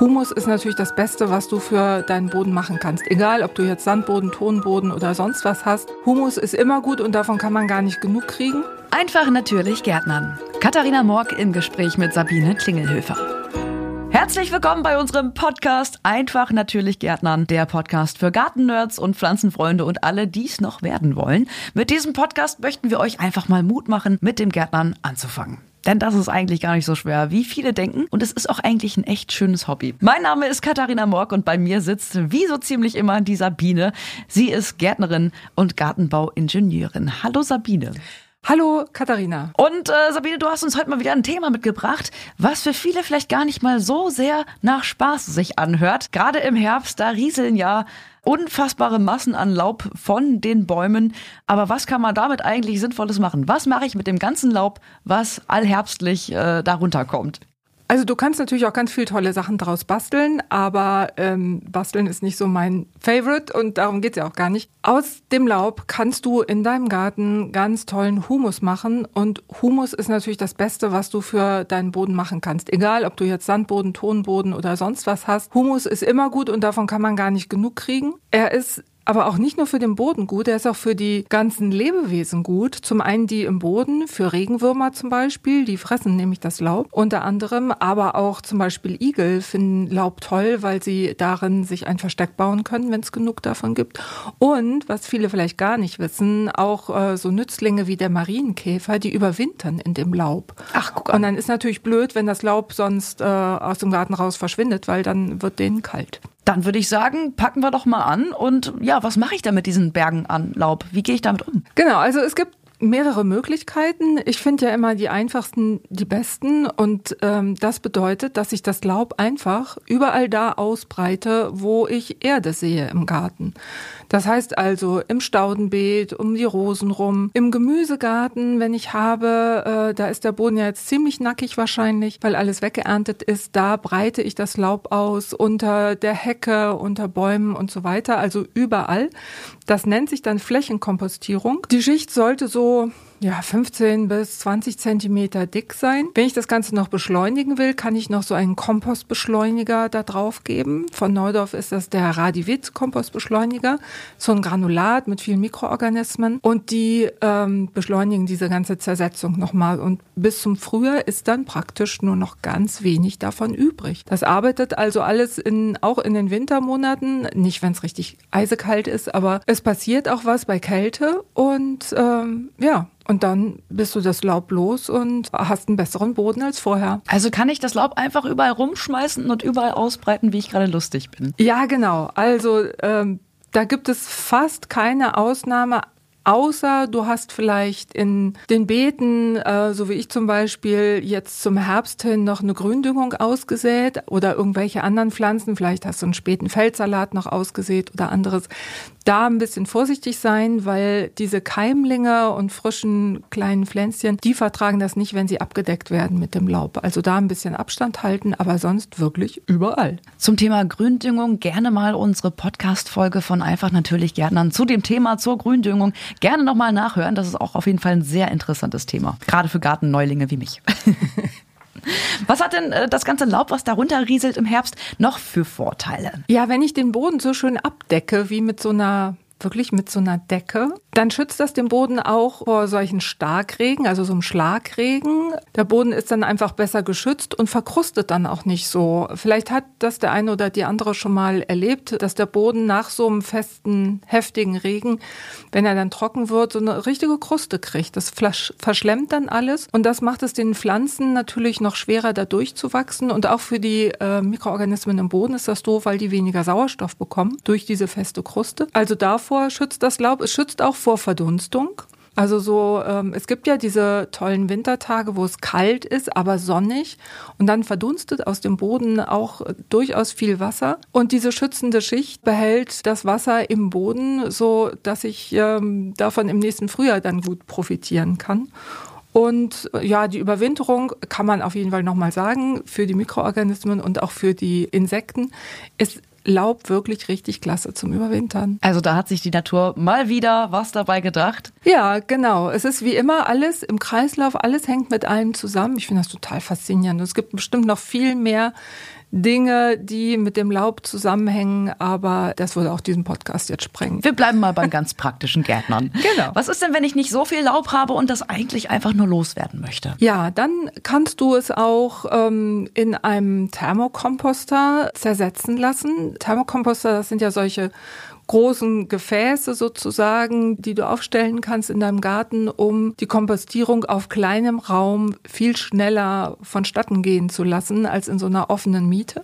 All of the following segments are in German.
Humus ist natürlich das Beste, was du für deinen Boden machen kannst. Egal, ob du jetzt Sandboden, Tonboden oder sonst was hast. Humus ist immer gut und davon kann man gar nicht genug kriegen. Einfach natürlich Gärtnern. Katharina Morg im Gespräch mit Sabine Klingelhöfer. Herzlich willkommen bei unserem Podcast Einfach natürlich Gärtnern, der Podcast für Gartennerds und Pflanzenfreunde und alle, die es noch werden wollen. Mit diesem Podcast möchten wir euch einfach mal Mut machen, mit dem Gärtnern anzufangen. Denn das ist eigentlich gar nicht so schwer, wie viele denken. Und es ist auch eigentlich ein echt schönes Hobby. Mein Name ist Katharina Morg und bei mir sitzt wie so ziemlich immer die Sabine. Sie ist Gärtnerin und Gartenbauingenieurin. Hallo Sabine. Hallo Katharina. Und äh, Sabine, du hast uns heute mal wieder ein Thema mitgebracht, was für viele vielleicht gar nicht mal so sehr nach Spaß sich anhört. Gerade im Herbst, da rieseln ja unfassbare Massen an Laub von den Bäumen. Aber was kann man damit eigentlich Sinnvolles machen? Was mache ich mit dem ganzen Laub, was allherbstlich äh, darunter kommt? Also du kannst natürlich auch ganz viel tolle Sachen daraus basteln, aber ähm, basteln ist nicht so mein Favorite und darum geht's ja auch gar nicht. Aus dem Laub kannst du in deinem Garten ganz tollen Humus machen und Humus ist natürlich das Beste, was du für deinen Boden machen kannst. Egal, ob du jetzt Sandboden, Tonboden oder sonst was hast. Humus ist immer gut und davon kann man gar nicht genug kriegen. Er ist aber auch nicht nur für den Boden gut, er ist auch für die ganzen Lebewesen gut. Zum einen die im Boden, für Regenwürmer zum Beispiel, die fressen nämlich das Laub unter anderem, aber auch zum Beispiel Igel finden Laub toll, weil sie darin sich ein Versteck bauen können, wenn es genug davon gibt. Und, was viele vielleicht gar nicht wissen, auch äh, so Nützlinge wie der Marienkäfer, die überwintern in dem Laub. Ach, guck an. Und dann ist natürlich blöd, wenn das Laub sonst äh, aus dem Garten raus verschwindet, weil dann wird denen kalt. Dann würde ich sagen, packen wir doch mal an. Und ja, was mache ich da mit diesen Bergen an Laub? Wie gehe ich damit um? Genau, also es gibt mehrere Möglichkeiten. Ich finde ja immer die einfachsten die besten und ähm, das bedeutet, dass ich das Laub einfach überall da ausbreite, wo ich Erde sehe im Garten. Das heißt also im Staudenbeet, um die Rosen rum, im Gemüsegarten, wenn ich habe, äh, da ist der Boden ja jetzt ziemlich nackig wahrscheinlich, weil alles weggeerntet ist, da breite ich das Laub aus unter der Hecke, unter Bäumen und so weiter, also überall. Das nennt sich dann Flächenkompostierung. Die Schicht sollte so ja, 15 bis 20 Zentimeter dick sein. Wenn ich das Ganze noch beschleunigen will, kann ich noch so einen Kompostbeschleuniger da drauf geben. Von Neudorf ist das der Radivit Kompostbeschleuniger. So ein Granulat mit vielen Mikroorganismen. Und die ähm, beschleunigen diese ganze Zersetzung nochmal. Und bis zum Frühjahr ist dann praktisch nur noch ganz wenig davon übrig. Das arbeitet also alles in, auch in den Wintermonaten. Nicht, wenn es richtig eisekalt ist, aber es passiert auch was bei Kälte. Und ähm, ja, und dann bist du das Laub los und hast einen besseren Boden als vorher. Also kann ich das Laub einfach überall rumschmeißen und überall ausbreiten, wie ich gerade lustig bin. Ja, genau. Also ähm, da gibt es fast keine Ausnahme. Außer du hast vielleicht in den Beeten, äh, so wie ich zum Beispiel, jetzt zum Herbst hin noch eine Gründüngung ausgesät oder irgendwelche anderen Pflanzen, vielleicht hast du einen späten Feldsalat noch ausgesät oder anderes. Da ein bisschen vorsichtig sein, weil diese Keimlinge und frischen kleinen Pflänzchen, die vertragen das nicht, wenn sie abgedeckt werden mit dem Laub. Also da ein bisschen Abstand halten, aber sonst wirklich überall. Zum Thema Gründüngung gerne mal unsere Podcast-Folge von Einfach natürlich Gärtnern zu dem Thema zur Gründüngung gerne nochmal nachhören. Das ist auch auf jeden Fall ein sehr interessantes Thema. Gerade für Gartenneulinge wie mich. Was hat denn äh, das ganze Laub, was darunter rieselt im Herbst, noch für Vorteile? Ja, wenn ich den Boden so schön abdecke, wie mit so einer wirklich mit so einer Decke. Dann schützt das den Boden auch vor solchen Starkregen, also so einem Schlagregen. Der Boden ist dann einfach besser geschützt und verkrustet dann auch nicht so. Vielleicht hat das der eine oder die andere schon mal erlebt, dass der Boden nach so einem festen, heftigen Regen, wenn er dann trocken wird, so eine richtige Kruste kriegt. Das verschlemmt dann alles und das macht es den Pflanzen natürlich noch schwerer, da durchzuwachsen und auch für die äh, Mikroorganismen im Boden ist das doof, weil die weniger Sauerstoff bekommen durch diese feste Kruste. Also davor davor schützt das Laub. Es schützt auch vor Verdunstung. Also so, ähm, es gibt ja diese tollen Wintertage, wo es kalt ist, aber sonnig und dann verdunstet aus dem Boden auch durchaus viel Wasser und diese schützende Schicht behält das Wasser im Boden, so dass ich ähm, davon im nächsten Frühjahr dann gut profitieren kann. Und ja, die Überwinterung kann man auf jeden Fall nochmal sagen, für die Mikroorganismen und auch für die Insekten ist Laub wirklich richtig klasse zum Überwintern. Also da hat sich die Natur mal wieder was dabei gedacht. Ja, genau. Es ist wie immer alles im Kreislauf, alles hängt mit allem zusammen. Ich finde das total faszinierend. Es gibt bestimmt noch viel mehr Dinge, die mit dem Laub zusammenhängen, aber das würde auch diesen Podcast jetzt sprengen. Wir bleiben mal beim ganz praktischen Gärtnern. Genau. Was ist denn, wenn ich nicht so viel Laub habe und das eigentlich einfach nur loswerden möchte? Ja, dann kannst du es auch ähm, in einem Thermokomposter zersetzen lassen. Thermokomposter, das sind ja solche großen Gefäße sozusagen, die du aufstellen kannst in deinem Garten, um die Kompostierung auf kleinem Raum viel schneller vonstatten gehen zu lassen als in so einer offenen Miete.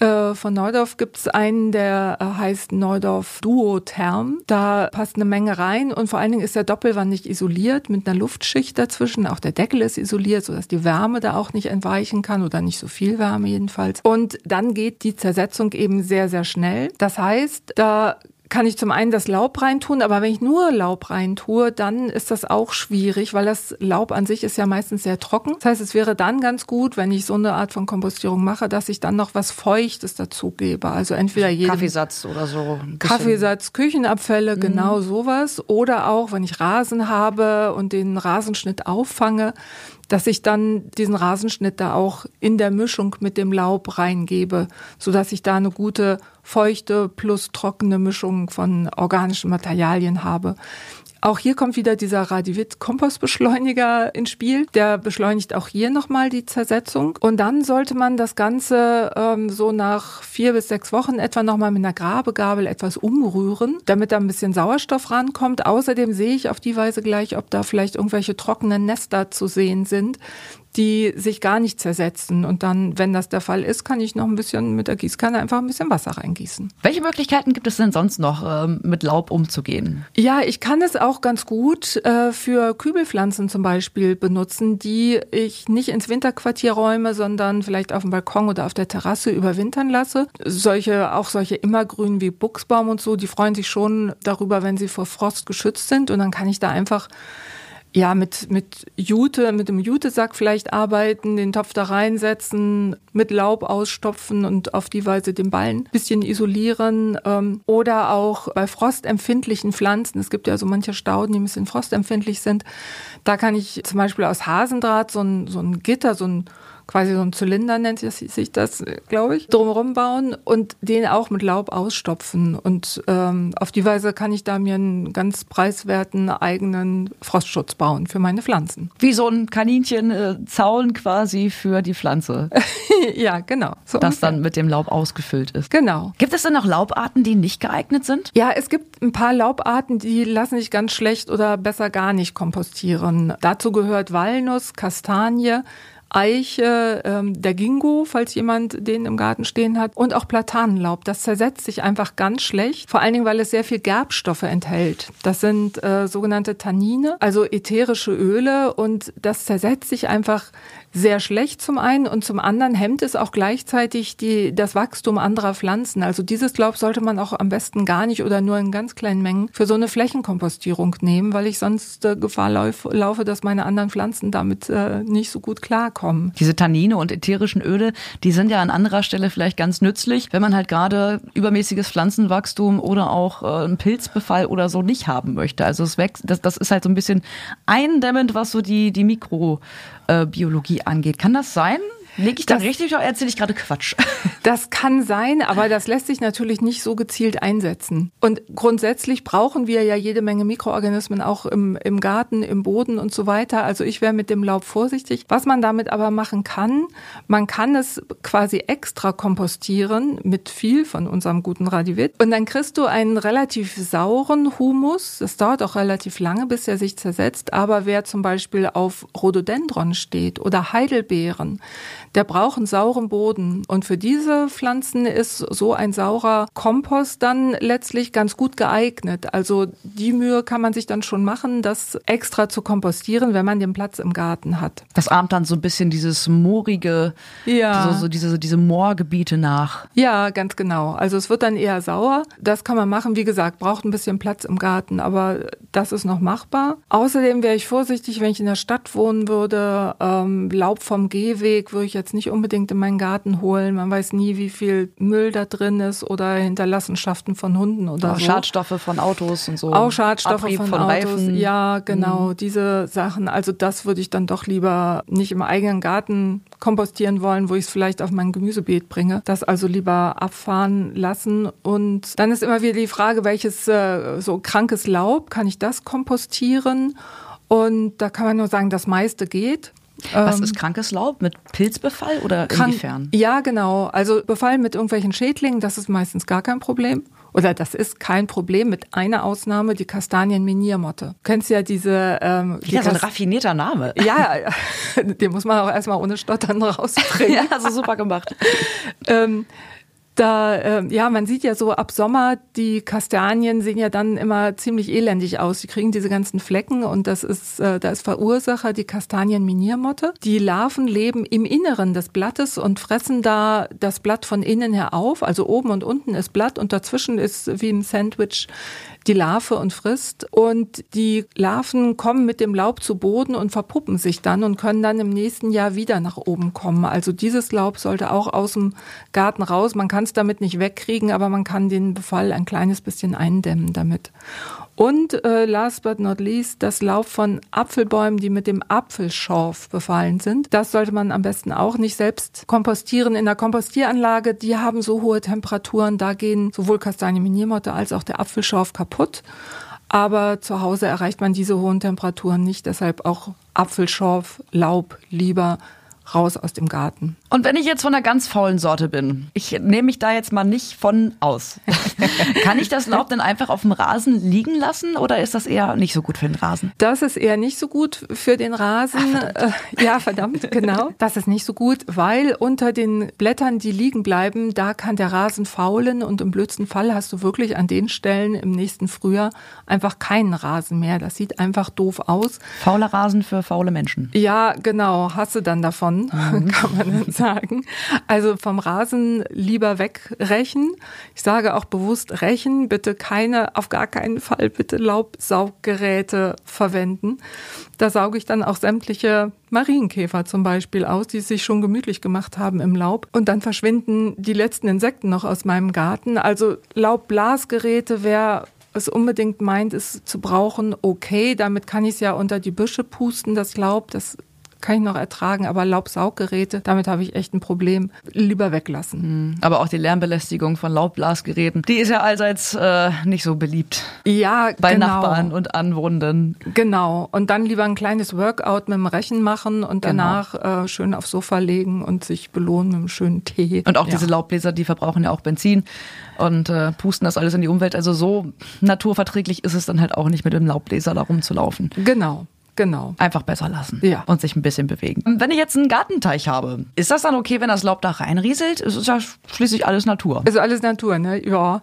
Äh, von Neudorf gibt es einen, der äh, heißt Neudorf Duotherm. Da passt eine Menge rein und vor allen Dingen ist der doppelwandig isoliert mit einer Luftschicht dazwischen. Auch der Deckel ist isoliert, sodass die Wärme da auch nicht entweichen kann oder nicht so viel Wärme jedenfalls. Und dann geht die Zersetzung eben sehr, sehr schnell. Das heißt, da kann ich zum einen das Laub reintun, aber wenn ich nur Laub reintue, dann ist das auch schwierig, weil das Laub an sich ist ja meistens sehr trocken. Das heißt, es wäre dann ganz gut, wenn ich so eine Art von Kompostierung mache, dass ich dann noch was Feuchtes dazugebe. Also entweder jeden Kaffeesatz oder so. Kaffeesatz, Küchenabfälle, mhm. genau sowas. Oder auch, wenn ich Rasen habe und den Rasenschnitt auffange, dass ich dann diesen Rasenschnitt da auch in der Mischung mit dem Laub reingebe, so dass ich da eine gute feuchte plus trockene Mischung von organischen Materialien habe. Auch hier kommt wieder dieser Radivit-Kompostbeschleuniger ins Spiel. Der beschleunigt auch hier nochmal die Zersetzung. Und dann sollte man das Ganze ähm, so nach vier bis sechs Wochen etwa nochmal mit einer Grabegabel etwas umrühren, damit da ein bisschen Sauerstoff rankommt. Außerdem sehe ich auf die Weise gleich, ob da vielleicht irgendwelche trockenen Nester zu sehen sind die sich gar nicht zersetzen. Und dann, wenn das der Fall ist, kann ich noch ein bisschen mit der Gießkanne einfach ein bisschen Wasser reingießen. Welche Möglichkeiten gibt es denn sonst noch, ähm, mit Laub umzugehen? Ja, ich kann es auch ganz gut äh, für Kübelpflanzen zum Beispiel benutzen, die ich nicht ins Winterquartier räume, sondern vielleicht auf dem Balkon oder auf der Terrasse überwintern lasse. Solche, auch solche immergrünen wie Buchsbaum und so, die freuen sich schon darüber, wenn sie vor Frost geschützt sind. Und dann kann ich da einfach ja, mit, mit Jute, mit dem Jutesack vielleicht arbeiten, den Topf da reinsetzen, mit Laub ausstopfen und auf die Weise den Ballen bisschen isolieren. Ähm, oder auch bei frostempfindlichen Pflanzen, es gibt ja so manche Stauden, die ein bisschen frostempfindlich sind, da kann ich zum Beispiel aus Hasendraht so ein, so ein Gitter, so ein quasi so ein Zylinder nennt sich das, glaube ich, drumherum bauen und den auch mit Laub ausstopfen. Und ähm, auf die Weise kann ich da mir einen ganz preiswerten eigenen Frostschutz bauen für meine Pflanzen. Wie so ein Kaninchenzaun äh, quasi für die Pflanze. ja, genau. So das ungefähr. dann mit dem Laub ausgefüllt ist. Genau. Gibt es denn noch Laubarten, die nicht geeignet sind? Ja, es gibt ein paar Laubarten, die lassen sich ganz schlecht oder besser gar nicht kompostieren. Dazu gehört Walnuss, Kastanie, Eiche, ähm, der Gingo, falls jemand den im Garten stehen hat, und auch Platanenlaub. Das zersetzt sich einfach ganz schlecht, vor allen Dingen, weil es sehr viel Gerbstoffe enthält. Das sind äh, sogenannte Tannine, also ätherische Öle, und das zersetzt sich einfach sehr schlecht zum einen und zum anderen hemmt es auch gleichzeitig die, das Wachstum anderer Pflanzen. Also dieses Laub sollte man auch am besten gar nicht oder nur in ganz kleinen Mengen für so eine Flächenkompostierung nehmen, weil ich sonst äh, Gefahr lauf, laufe, dass meine anderen Pflanzen damit äh, nicht so gut klarkommen. Diese Tannine und ätherischen Öle, die sind ja an anderer Stelle vielleicht ganz nützlich, wenn man halt gerade übermäßiges Pflanzenwachstum oder auch äh, einen Pilzbefall oder so nicht haben möchte. Also es wächst, das, das ist halt so ein bisschen eindämmend, was so die, die Mikrobiologie angeht. Kann das sein? Lege ich da richtig oder erzähle ich gerade Quatsch? Das kann sein, aber das lässt sich natürlich nicht so gezielt einsetzen. Und grundsätzlich brauchen wir ja jede Menge Mikroorganismen auch im, im Garten, im Boden und so weiter. Also ich wäre mit dem Laub vorsichtig. Was man damit aber machen kann, man kann es quasi extra kompostieren mit viel von unserem guten Radivit. Und dann kriegst du einen relativ sauren Humus. Das dauert auch relativ lange, bis er sich zersetzt. Aber wer zum Beispiel auf Rhododendron steht oder Heidelbeeren, der braucht einen sauren Boden. Und für diese Pflanzen ist so ein saurer Kompost dann letztlich ganz gut geeignet. Also die Mühe kann man sich dann schon machen, das extra zu kompostieren, wenn man den Platz im Garten hat. Das ahmt dann so ein bisschen dieses moorige, ja. so, so diese, diese Moorgebiete nach. Ja, ganz genau. Also es wird dann eher sauer. Das kann man machen. Wie gesagt, braucht ein bisschen Platz im Garten, aber das ist noch machbar. Außerdem wäre ich vorsichtig, wenn ich in der Stadt wohnen würde. Ähm, Laub vom Gehweg würde ich jetzt nicht unbedingt in meinen Garten holen. Man weiß nie, wie viel Müll da drin ist oder Hinterlassenschaften von Hunden oder Auch so. Schadstoffe von Autos und so. Auch Schadstoffe Abrieb von, von Autos. Ja, genau, diese Sachen. Also das würde ich dann doch lieber nicht im eigenen Garten kompostieren wollen, wo ich es vielleicht auf mein Gemüsebeet bringe. Das also lieber abfahren lassen. Und dann ist immer wieder die Frage, welches äh, so krankes Laub, kann ich das kompostieren? Und da kann man nur sagen, das meiste geht. Was Ähm, ist krankes Laub? Mit Pilzbefall oder kann- inwiefern? Ja, genau. Also Befall mit irgendwelchen Schädlingen, das ist meistens gar kein Problem. Oder das ist kein Problem mit einer Ausnahme, die Kastanienminiermotte. Du kennst ja diese... Ähm, die Ja, so ein raffinierter Name. ja, den muss man auch erstmal ohne Stottern rausbringen. Ja, also super gemacht. ähm, da, ähm, ja, man sieht ja so ab Sommer, die Kastanien sehen ja dann immer ziemlich elendig aus. Die kriegen diese ganzen Flecken und das ist, äh, da ist Verursacher die Kastanienminiermotte. Die Larven leben im Inneren des Blattes und fressen da das Blatt von innen her auf. Also oben und unten ist Blatt und dazwischen ist wie im Sandwich die Larve und frisst. Und die Larven kommen mit dem Laub zu Boden und verpuppen sich dann und können dann im nächsten Jahr wieder nach oben kommen. Also dieses Laub sollte auch aus dem Garten raus. Man kann es damit nicht wegkriegen, aber man kann den Befall ein kleines bisschen eindämmen damit. Und äh, last but not least, das Laub von Apfelbäumen, die mit dem Apfelschorf befallen sind. Das sollte man am besten auch nicht selbst kompostieren in der Kompostieranlage. Die haben so hohe Temperaturen, da gehen sowohl Kastanienminiermotte als auch der Apfelschorf kaputt. Aber zu Hause erreicht man diese hohen Temperaturen nicht, deshalb auch Apfelschorf, Laub lieber raus aus dem Garten. Und wenn ich jetzt von einer ganz faulen Sorte bin, ich nehme mich da jetzt mal nicht von aus. Kann ich das Laub denn einfach auf dem Rasen liegen lassen oder ist das eher nicht so gut für den Rasen? Das ist eher nicht so gut für den Rasen. Äh, ja, verdammt, genau. Das ist nicht so gut, weil unter den Blättern, die liegen bleiben, da kann der Rasen faulen und im blödsten Fall hast du wirklich an den Stellen im nächsten Frühjahr einfach keinen Rasen mehr. Das sieht einfach doof aus. Fauler Rasen für faule Menschen. Ja, genau, hast du dann davon, kann man dann sagen. Also vom Rasen lieber wegrechen. Ich sage auch bewusst rächen, bitte keine, auf gar keinen Fall bitte Laubsauggeräte verwenden. Da sauge ich dann auch sämtliche Marienkäfer zum Beispiel aus, die sich schon gemütlich gemacht haben im Laub. Und dann verschwinden die letzten Insekten noch aus meinem Garten. Also Laubblasgeräte, wer es unbedingt meint, es zu brauchen, okay. Damit kann ich es ja unter die Büsche pusten, das Laub. Das kann ich noch ertragen, aber Laubsauggeräte, damit habe ich echt ein Problem. Lieber weglassen. Aber auch die Lärmbelästigung von Laubblasgeräten, die ist ja allseits äh, nicht so beliebt Ja, bei genau. Nachbarn und Anwohnenden. Genau. Und dann lieber ein kleines Workout mit dem Rechen machen und Genau. danach äh, schön aufs Sofa legen und sich belohnen mit einem schönen Tee. Und auch ja. diese Laubbläser, die verbrauchen ja auch Benzin und äh, pusten das alles in die Umwelt. Also so naturverträglich ist es dann halt auch nicht mit dem Laubbläser da rumzulaufen. Genau, genau. Einfach besser lassen Ja. und sich ein bisschen bewegen. Wenn ich jetzt einen Gartenteich habe, ist das dann okay, wenn das Laub da reinrieselt? Es ist ja schließlich alles Natur. Also alles Natur, ne? Ja,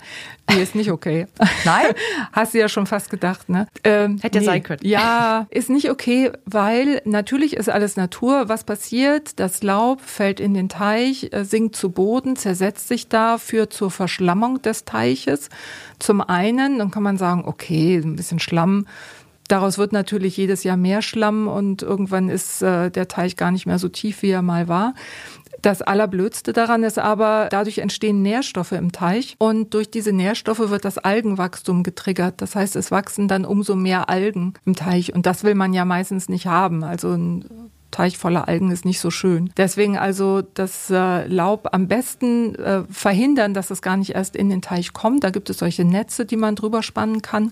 nee, ist nicht okay. Nein? Hast du ja schon fast gedacht, ne? Ähm, Hätte ja sein können. Ja, ist nicht okay, weil natürlich ist alles Natur. Was passiert? Das Laub fällt in den Teich, äh, sinkt zu Boden, zersetzt sich da, führt zur Verschlammung des Teiches. Zum einen, dann kann man sagen, okay, ein bisschen Schlamm. Daraus wird natürlich jedes Jahr mehr Schlamm und irgendwann ist äh, der Teich gar nicht mehr so tief, wie er mal war. Das Allerblödste daran ist aber, dadurch entstehen Nährstoffe im Teich und durch diese Nährstoffe wird das Algenwachstum getriggert. Das heißt, es wachsen dann umso mehr Algen im Teich und das will man ja meistens nicht haben. Also ein Teich voller Algen ist nicht so schön. Deswegen also das äh, Laub am besten äh, verhindern, dass es gar nicht erst in den Teich kommt. Da gibt es solche Netze, die man drüber spannen kann,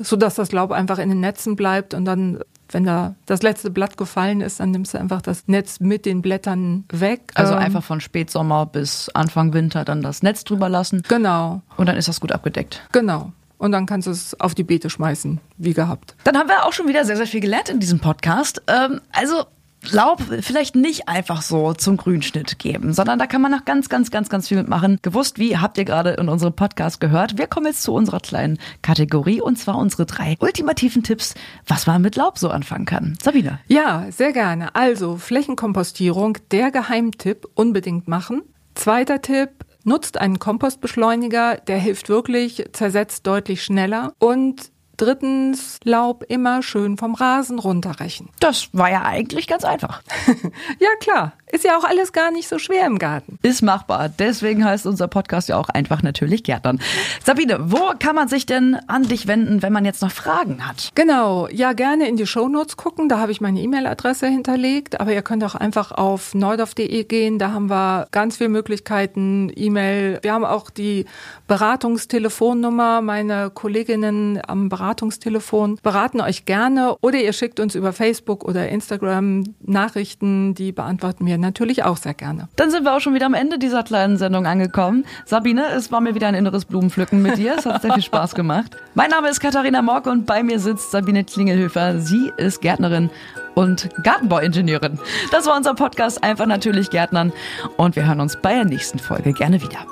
sodass das Laub einfach in den Netzen bleibt und dann wenn da das letzte Blatt gefallen ist, dann nimmst du einfach das Netz mit den Blättern weg. Also Ähm, einfach von Spätsommer bis Anfang Winter dann das Netz drüber lassen Genau, und dann ist das gut abgedeckt. genau. Und dann kannst du es auf die Beete schmeißen, wie gehabt. Dann haben wir auch schon wieder sehr, sehr viel gelernt in diesem Podcast. Ähm, also Laub vielleicht nicht einfach so zum Grünschnitt geben, sondern da kann man noch ganz, ganz, ganz, ganz viel mitmachen. Gewusst wie, habt ihr gerade in unserem Podcast gehört. Wir kommen jetzt zu unserer kleinen Kategorie und zwar unsere drei ultimativen Tipps, was man mit Laub so anfangen kann. Sabine. Ja, sehr gerne. Also Flächenkompostierung, der Geheimtipp, unbedingt machen. Zweiter Tipp, nutzt einen Kompostbeschleuniger, der hilft wirklich, zersetzt deutlich schneller. Und drittens, Laub immer schön vom Rasen runterrechen. Das war ja eigentlich ganz einfach. Ja, klar, Ist ja auch alles gar nicht so schwer im Garten. Ist machbar. Deswegen heißt unser Podcast ja auch einfach natürlich Gärtnern. Sabine, wo kann man sich denn an dich wenden, wenn man jetzt noch Fragen hat? Genau, ja, gerne in die Shownotes gucken. Da habe ich meine E-Mail-Adresse hinterlegt. Aber ihr könnt auch einfach auf neudorf.de gehen. Da haben wir ganz viele Möglichkeiten. E-Mail. Wir haben auch die Beratungstelefonnummer. Meine Kolleginnen am Beratungstelefon beraten euch gerne. Oder ihr schickt uns über Facebook oder Instagram Nachrichten. Die beantworten wir natürlich auch sehr gerne. Dann sind wir auch schon wieder am Ende dieser kleinen Sendung angekommen. Sabine, es war mir wieder ein inneres Blumenpflücken mit dir. Es hat sehr viel Spaß gemacht. Mein Name ist Katharina Morg und bei mir sitzt Sabine Klingelhöfer. Sie ist Gärtnerin und Gartenbauingenieurin. Das war unser Podcast Einfach natürlich Gärtnern und wir hören uns bei der nächsten Folge gerne wieder.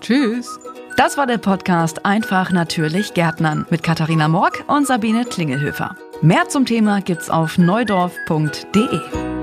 Tschüss. Das war der Podcast Einfach natürlich Gärtnern mit Katharina Morg und Sabine Klingelhöfer. Mehr zum Thema gibt's auf neudorf.de.